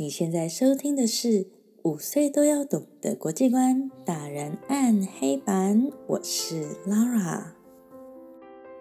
你现在收听的是五岁都要懂的国际观大人按黑板，我是 Lara。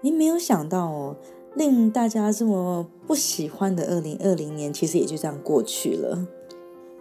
你没有想到哦，令大家这么不喜欢的二零二零年，其实也就这样过去了。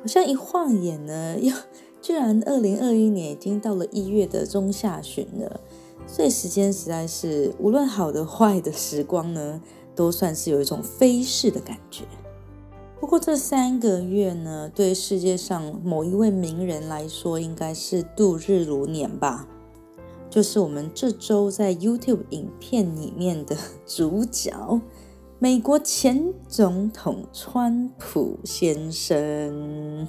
好像一晃眼呢，又居然二零二一年已经到了一月的中下旬了。所以时间实在是无论好的坏的时光呢，都算是有一种飞逝的感觉。不过这三个月呢，对世界上某一位名人来说，应该是度日如年吧。就是我们这周在 YouTube 影片里面的主角，美国前总统川普先生。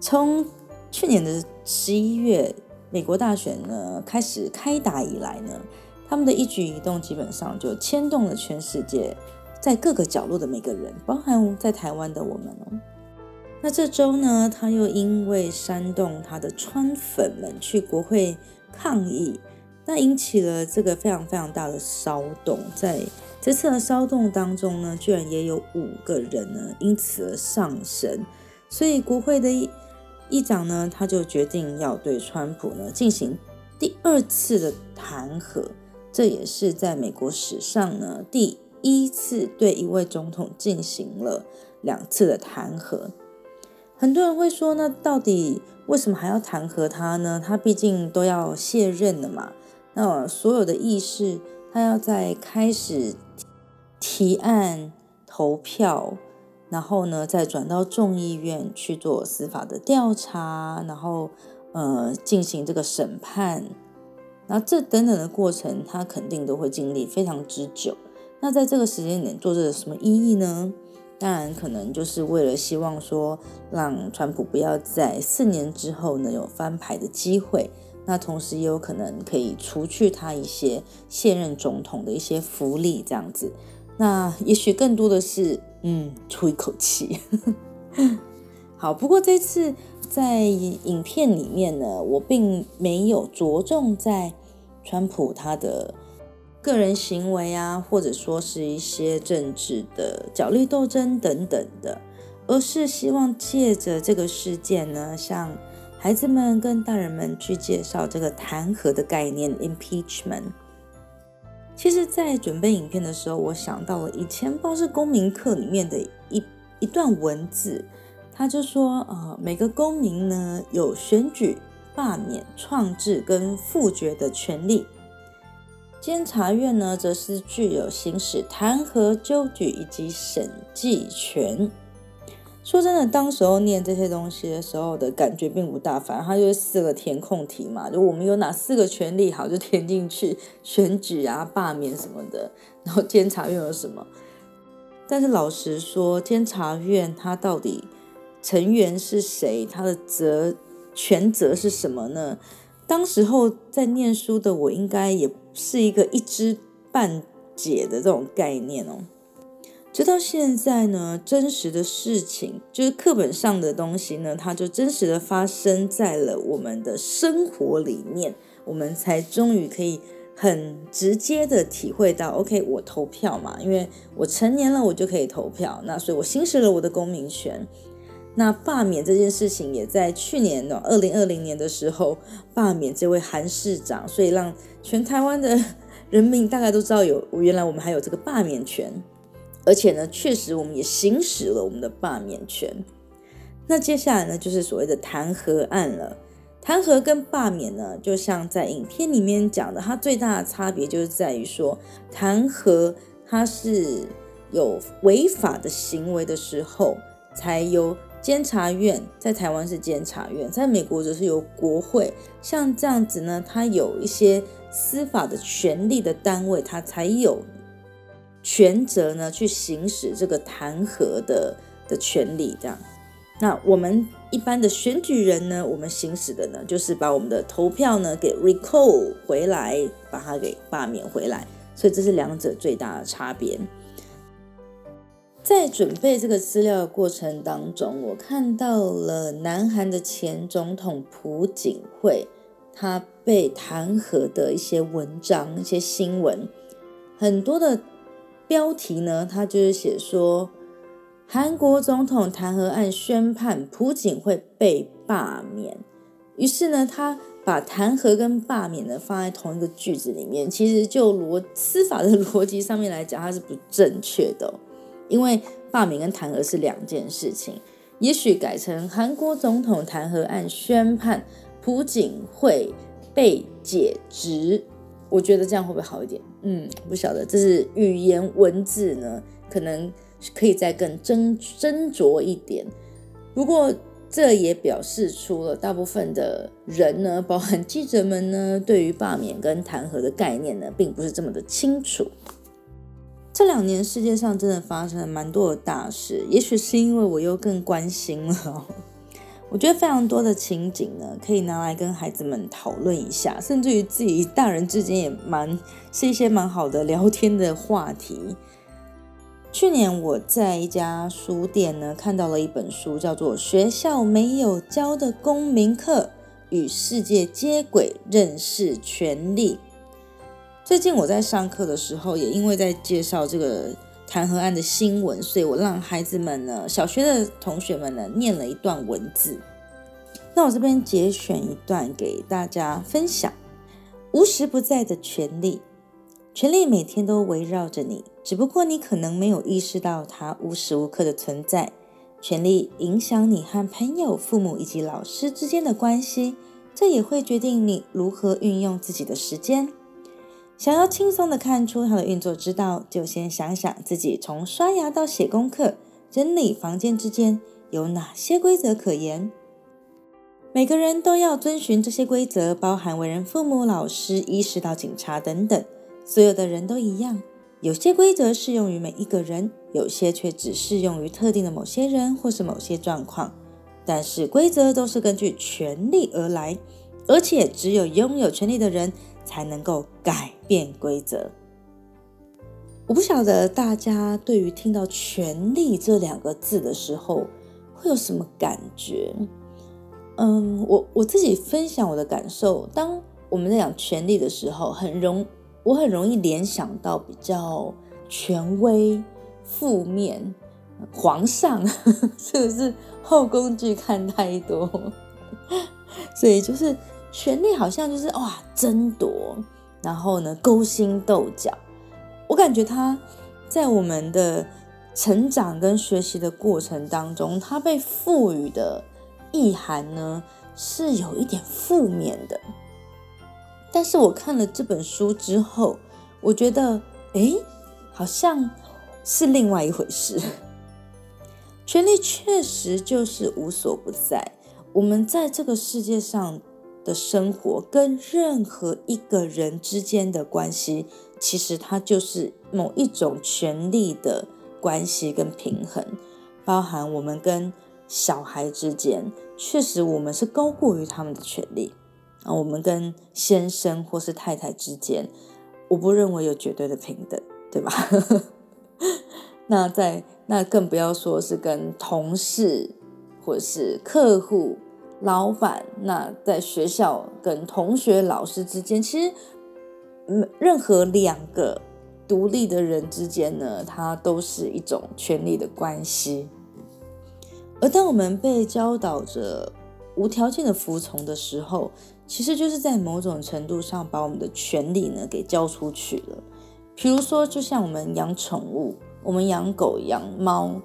从去年的十一月，美国大选呢开始开打以来呢，他们的一举一动基本上就牵动了全世界。在各个角落的每个人，包含在台湾的我们哦。那这周呢，他又因为煽动他的川粉们去国会抗议，那引起了这个非常非常大的骚动。在这次的骚动当中呢，居然也有五个人呢因此而上升。所以国会的议议长呢，他就决定要对川普呢进行第二次的弹劾，这也是在美国史上呢第。依次对一位总统进行了两次的弹劾，很多人会说，那到底为什么还要弹劾他呢？他毕竟都要卸任了嘛。那所有的议事，他要在开始提案投票，然后呢，再转到众议院去做司法的调查，然后呃进行这个审判，然后这等等的过程，他肯定都会经历非常之久。那在这个时间点做这有什么意义呢？当然，可能就是为了希望说，让川普不要在四年之后呢有翻牌的机会。那同时也有可能可以除去他一些现任总统的一些福利，这样子。那也许更多的是，嗯，出一口气。好，不过这次在影片里面呢，我并没有着重在川普他的。个人行为啊，或者说是一些政治的角力斗争等等的，而是希望借着这个事件呢，向孩子们跟大人们去介绍这个弹劾的概念 （impeachment）。其实，在准备影片的时候，我想到了以前不知道是公民课里面的一一段文字，他就说：呃，每个公民呢有选举、罢免、创制跟复决的权利。监察院呢，则是具有行使弹劾、纠举以及审计权。说真的，当时候念这些东西的时候的感觉并不大，反正它就是四个填空题嘛，就我们有哪四个权利，好就填进去，选举啊、罢免什么的。然后监察院有什么？但是老实说，监察院它到底成员是谁？它的责权责是什么呢？当时候在念书的我，应该也是一个一知半解的这种概念哦。直到现在呢，真实的事情就是课本上的东西呢，它就真实的发生在了我们的生活里面，我们才终于可以很直接的体会到，OK，我投票嘛，因为我成年了，我就可以投票，那所以我行使了我的公民权。那罢免这件事情也在去年的二零二零年的时候罢免这位韩市长，所以让全台湾的 人民大概都知道有原来我们还有这个罢免权，而且呢，确实我们也行使了我们的罢免权。那接下来呢，就是所谓的弹劾案了。弹劾跟罢免呢，就像在影片里面讲的，它最大的差别就是在于说，弹劾它是有违法的行为的时候才有。监察院在台湾是监察院，在美国则是由国会。像这样子呢，它有一些司法的权利的单位，它才有权责呢去行使这个弹劾的的权利。这样，那我们一般的选举人呢，我们行使的呢，就是把我们的投票呢给 recall 回来，把它给罢免回来。所以这是两者最大的差别。在准备这个资料的过程当中，我看到了南韩的前总统朴槿惠，他被弹劾的一些文章、一些新闻，很多的标题呢，他就是写说韩国总统弹劾案宣判，朴槿惠被罢免。于是呢，他把弹劾跟罢免呢放在同一个句子里面，其实就逻司法的 逻辑上面来讲，它是不正确的，因为罢免跟弹劾是两件事情。也许改成韩国总统弹劾案宣判，朴槿惠被解职，我觉得这样会不会好一点？嗯，不晓得，这是语言文字呢，可能可以再更斟斟酌一点。不过这也表示出了大部分的人呢，包含记者们呢，对于罢免跟弹劾的概念呢，并不是这么的清楚。这两年世界上真的发生了蛮多的大事，也许是因为我又更关心了。我觉得非常多的情景呢，可以拿来跟孩子们讨论一下，甚至于自己大人之间也蛮是一些蛮好的聊天的话题。去年我在一家书店呢看到了一本书，叫做《学校没有教的公民课：与世界接轨，认识权利》。最近我在上课的时候，也因为在介绍这个弹劾案的新闻，所以我让孩子们呢，小学的同学们呢，念了一段文字。那我这边节选一段给大家分享：无时不在的权利，权利每天都围绕着你，只不过你可能没有意识到它无时无刻的存在。权利影响你和朋友、父母以及老师之间的关系，这也会决定你如何运用自己的时间。想要轻松的看出它的运作之道，就先想想自己从刷牙到写功课、整理房间之间有哪些规则可言。每个人都要遵循这些规则，包含为人父母、老师、医师到警察等等，所有的人都一样。有些规则适用于每一个人，有些却只适用于特定的某些人或是某些状况。但是规则都是根据权力而来，而且只有拥有权力的人。才能够改变规则。我不晓得大家对于听到“权力”这两个字的时候会有什么感觉？嗯，我我自己分享我的感受。当我们在讲权力的时候，很容我很容易联想到比较权威、负面、皇上，是不是后宫剧看太多？所以就是。权力好像就是哇争夺，然后呢勾心斗角。我感觉他在我们的成长跟学习的过程当中，他被赋予的意涵呢是有一点负面的。但是我看了这本书之后，我觉得哎，好像是另外一回事。权力确实就是无所不在，我们在这个世界上。的生活跟任何一个人之间的关系，其实它就是某一种权力的关系跟平衡，包含我们跟小孩之间，确实我们是高过于他们的权利啊。我们跟先生或是太太之间，我不认为有绝对的平等，对吧？那在那更不要说是跟同事或是客户。老板，那在学校跟同学、老师之间，其实，任何两个独立的人之间呢，它都是一种权力的关系。而当我们被教导着无条件的服从的时候，其实就是在某种程度上把我们的权利呢给交出去了。比如说，就像我们养宠物，我们养狗、养猫。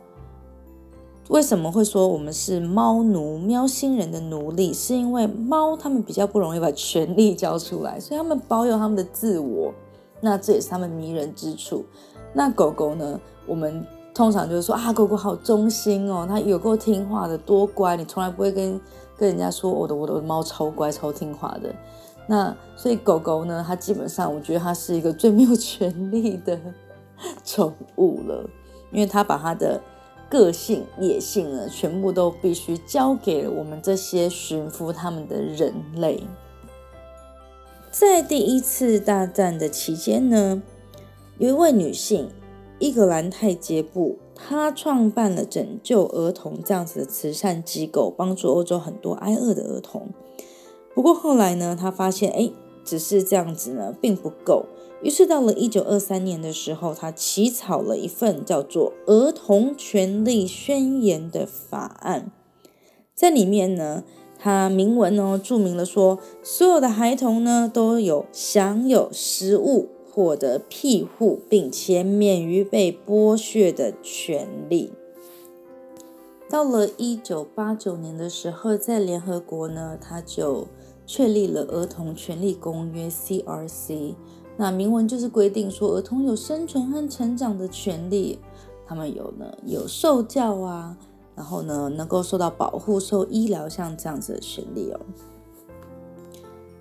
为什么会说我们是猫奴、喵星人的奴隶？是因为猫它们比较不容易把权力交出来，所以它们保有它们的自我，那这也是它们迷人之处。那狗狗呢？我们通常就是说啊，狗狗好忠心哦，它有够听话的，多乖，你从来不会跟跟人家说我的我的猫超乖、超听话的。那所以狗狗呢，它基本上我觉得它是一个最没有权利的 宠物了，因为它把它的。个性、野性呢，全部都必须交给我们这些驯服他们的人类。在第一次大战的期间呢，有一位女性伊格兰泰杰布，她创办了拯救儿童这样子的慈善机构，帮助欧洲很多挨饿的儿童。不过后来呢，她发现，哎，只是这样子呢，并不够。于是到了一九二三年的时候，他起草了一份叫做《儿童权利宣言》的法案，在里面呢，他明文哦注明了说，所有的孩童呢都有享有食物、获得庇护，并且免于被剥削的权利。到了一九八九年的时候，在联合国呢，他就确立了《儿童权利公约》（CRC）。那明文就是规定说，儿童有生存和成长的权利，他们有呢，有受教啊，然后呢，能够受到保护、受医疗像这样子的权利哦。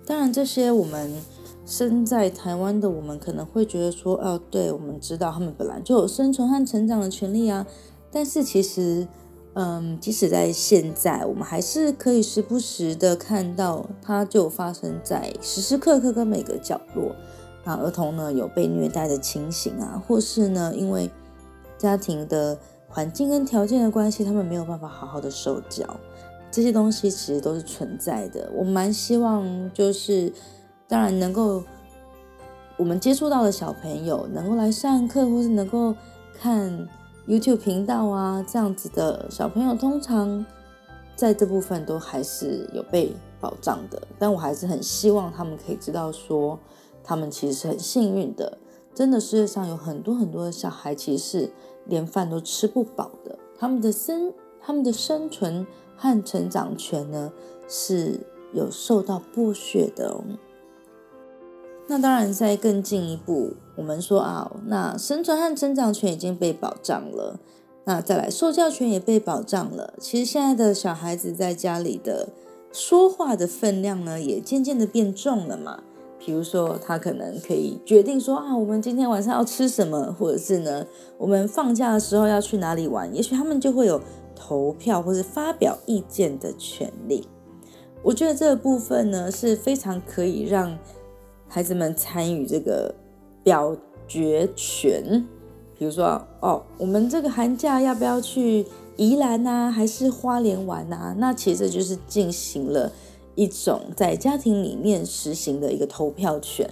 当然，这些我们身在台湾的我们可能会觉得说，哦，对，我们知道他们本来就有生存和成长的权利啊。但是其实，嗯，即使在现在，我们还是可以时不时的看到，它就发生在时时刻刻跟每个角落。啊，儿童呢有被虐待的情形啊，或是呢因为家庭的环境跟条件的关系，他们没有办法好好的受教，这些东西其实都是存在的。我蛮希望就是，当然能够我们接触到的小朋友能够来上课，或是能够看 YouTube 频道啊这样子的小朋友，通常在这部分都还是有被保障的。但我还是很希望他们可以知道说。他们其实是很幸运的，真的，世界上有很多很多的小孩，其实是连饭都吃不饱的。他们的生，他们的生存和成长权呢，是有受到剥削的哦。那当然，在更进一步，我们说啊，那生存和成长权已经被保障了，那再来受教权也被保障了。其实现在的小孩子在家里的说话的分量呢，也渐渐的变重了嘛。比如说，他可能可以决定说啊，我们今天晚上要吃什么，或者是呢，我们放假的时候要去哪里玩。也许他们就会有投票或是发表意见的权利。我觉得这个部分呢是非常可以让孩子们参与这个表决权。比如说，哦，我们这个寒假要不要去宜兰啊，还是花莲玩啊？那其实就是进行了。一种在家庭里面实行的一个投票权。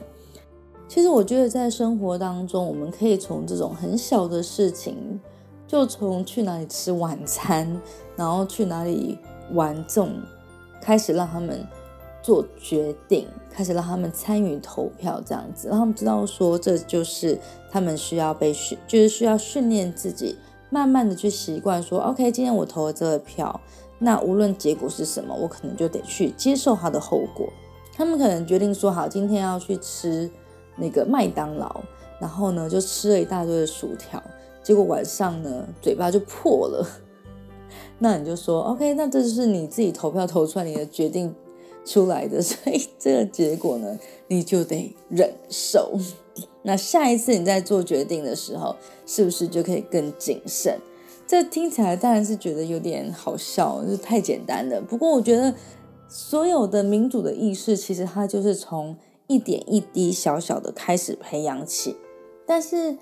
其实我觉得在生活当中，我们可以从这种很小的事情，就从去哪里吃晚餐，然后去哪里玩这种，开始让他们做决定，开始让他们参与投票，这样子让他们知道说，这就是他们需要被训，就是需要训练自己，慢慢的去习惯说，OK，今天我投了这个票。那无论结果是什么，我可能就得去接受它的后果。他们可能决定说好，今天要去吃那个麦当劳，然后呢就吃了一大堆的薯条，结果晚上呢嘴巴就破了。那你就说 OK，那这就是你自己投票投出来你的决定出来的，所以这个结果呢你就得忍受。那下一次你在做决定的时候，是不是就可以更谨慎？这听起来当然是觉得有点好笑，就太简单了。不过我觉得所有的民主的意识，其实它就是从一点一滴小小的开始培养起。但是，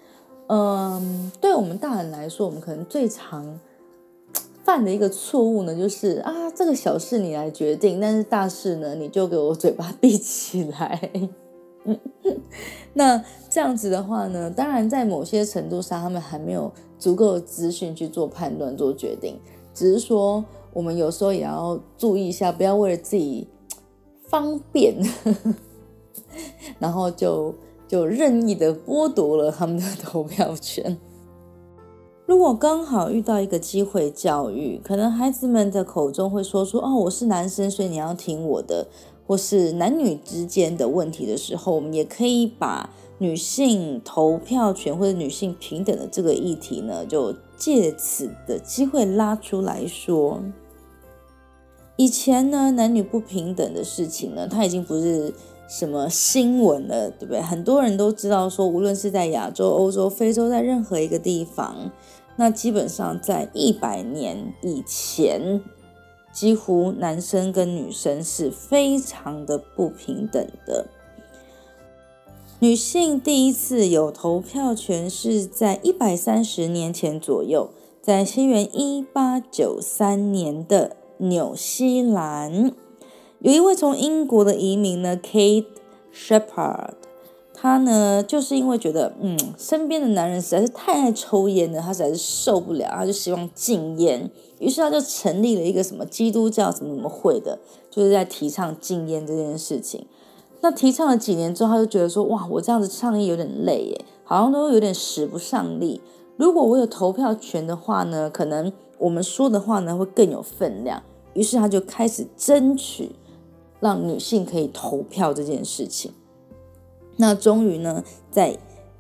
嗯，对我们大人来说，我们可能最常犯的一个错误呢，就是啊，这个小事你来决定，但是大事呢，你就给我嘴巴闭起来。那这样子的话呢，当然在某些程度上，他们还没有足够的资讯去做判断、做决定。只是说，我们有时候也要注意一下，不要为了自己方便，然后就就任意的剥夺了他们的投票权。如果刚好遇到一个机会教育，可能孩子们的口中会说出：“哦，我是男生，所以你要听我的。”或是男女之间的问题的时候，我们也可以把女性投票权或者女性平等的这个议题呢，就借此的机会拉出来说。以前呢，男女不平等的事情呢，它已经不是什么新闻了，对不对？很多人都知道说，无论是在亚洲、欧洲、非洲，在任何一个地方，那基本上在一百年以前。几乎男生跟女生是非常的不平等的。女性第一次有投票权是在一百三十年前左右，在西元一八九三年的纽西兰，有一位从英国的移民呢，Kate Shepard。他呢，就是因为觉得，嗯，身边的男人实在是太爱抽烟了，他实在是受不了，他就希望禁烟。于是他就成立了一个什么基督教什么什么会的，就是在提倡禁烟这件事情。那提倡了几年之后，他就觉得说，哇，我这样子倡议有点累耶，好像都有点使不上力。如果我有投票权的话呢，可能我们说的话呢会更有分量。于是他就开始争取让女性可以投票这件事情。那终于呢，在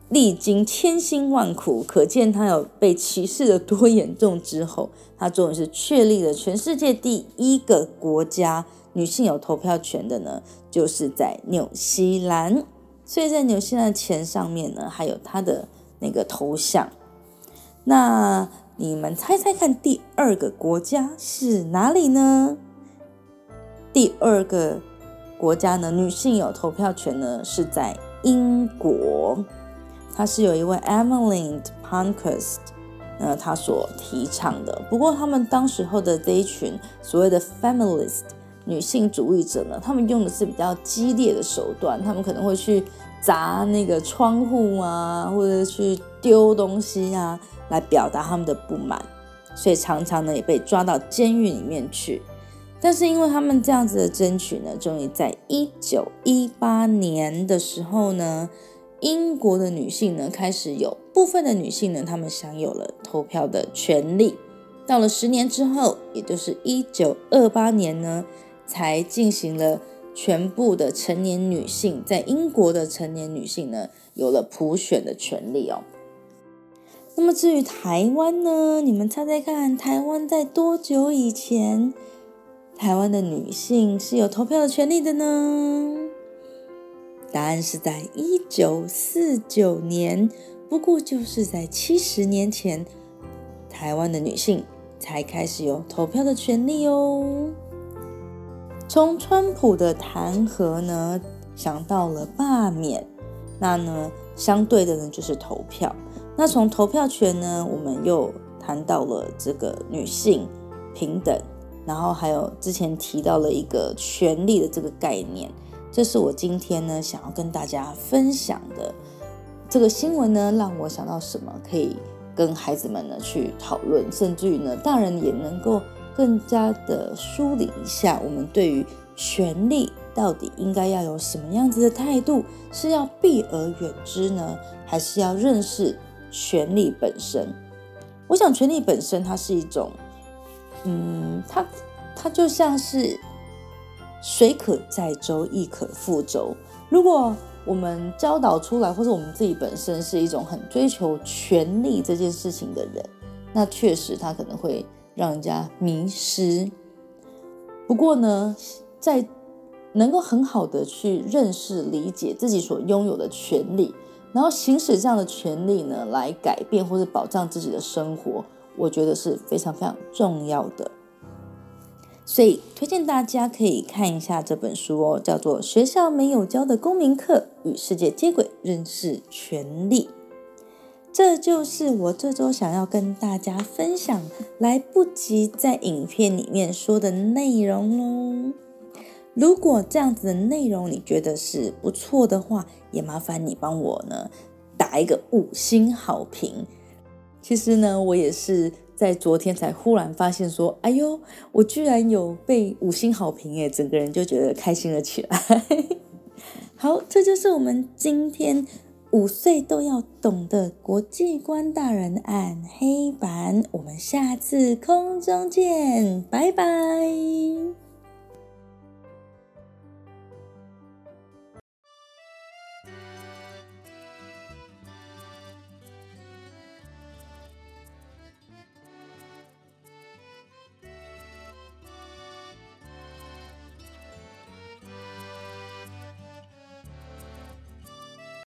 历经千辛万苦，可见他有被歧视的多严重之后，他终于是确立了全世界第一个国家女性有投票权的呢，就是在纽西兰。所以在纽西兰的钱上面呢，还有他的那个头像。那你们猜猜看，第二个国家是哪里呢？第二个国家呢，女性有投票权呢，是在。英国，它是有一位 Emily Pankhurst，呃，他所提倡的。不过，他们当时候的这一群所谓的 feminist 女性主义者呢，他们用的是比较激烈的手段，他们可能会去砸那个窗户啊，或者去丢东西啊，来表达他们的不满，所以常常呢也被抓到监狱里面去。但是因为他们这样子的争取呢，终于在一九一八年的时候呢，英国的女性呢开始有部分的女性呢，她们享有了投票的权利。到了十年之后，也就是一九二八年呢，才进行了全部的成年女性在英国的成年女性呢，有了普选的权利哦。那么至于台湾呢，你们猜猜看，台湾在多久以前？台湾的女性是有投票的权利的呢？答案是在一九四九年，不过就是在七十年前，台湾的女性才开始有投票的权利哦。从川普的弹劾呢，想到了罢免，那呢，相对的呢就是投票。那从投票权呢，我们又谈到了这个女性平等。然后还有之前提到了一个权利的这个概念，这是我今天呢想要跟大家分享的这个新闻呢，让我想到什么可以跟孩子们呢去讨论，甚至于呢大人也能够更加的梳理一下，我们对于权利到底应该要有什么样子的态度，是要避而远之呢，还是要认识权利本身？我想权利本身它是一种。嗯，它它就像是水可载舟，亦可覆舟。如果我们教导出来，或者我们自己本身是一种很追求权力这件事情的人，那确实他可能会让人家迷失。不过呢，在能够很好的去认识、理解自己所拥有的权利，然后行使这样的权利呢，来改变或者保障自己的生活。我觉得是非常非常重要的，所以推荐大家可以看一下这本书哦，叫做《学校没有教的公民课：与世界接轨，认识权利》。这就是我这周想要跟大家分享来不及在影片里面说的内容喽。如果这样子的内容你觉得是不错的话，也麻烦你帮我呢打一个五星好评。其实呢，我也是在昨天才忽然发现说，哎呦，我居然有被五星好评诶，整个人就觉得开心了起来。好，这就是我们今天五岁都要懂的国际观大人按黑板，我们下次空中见，拜拜。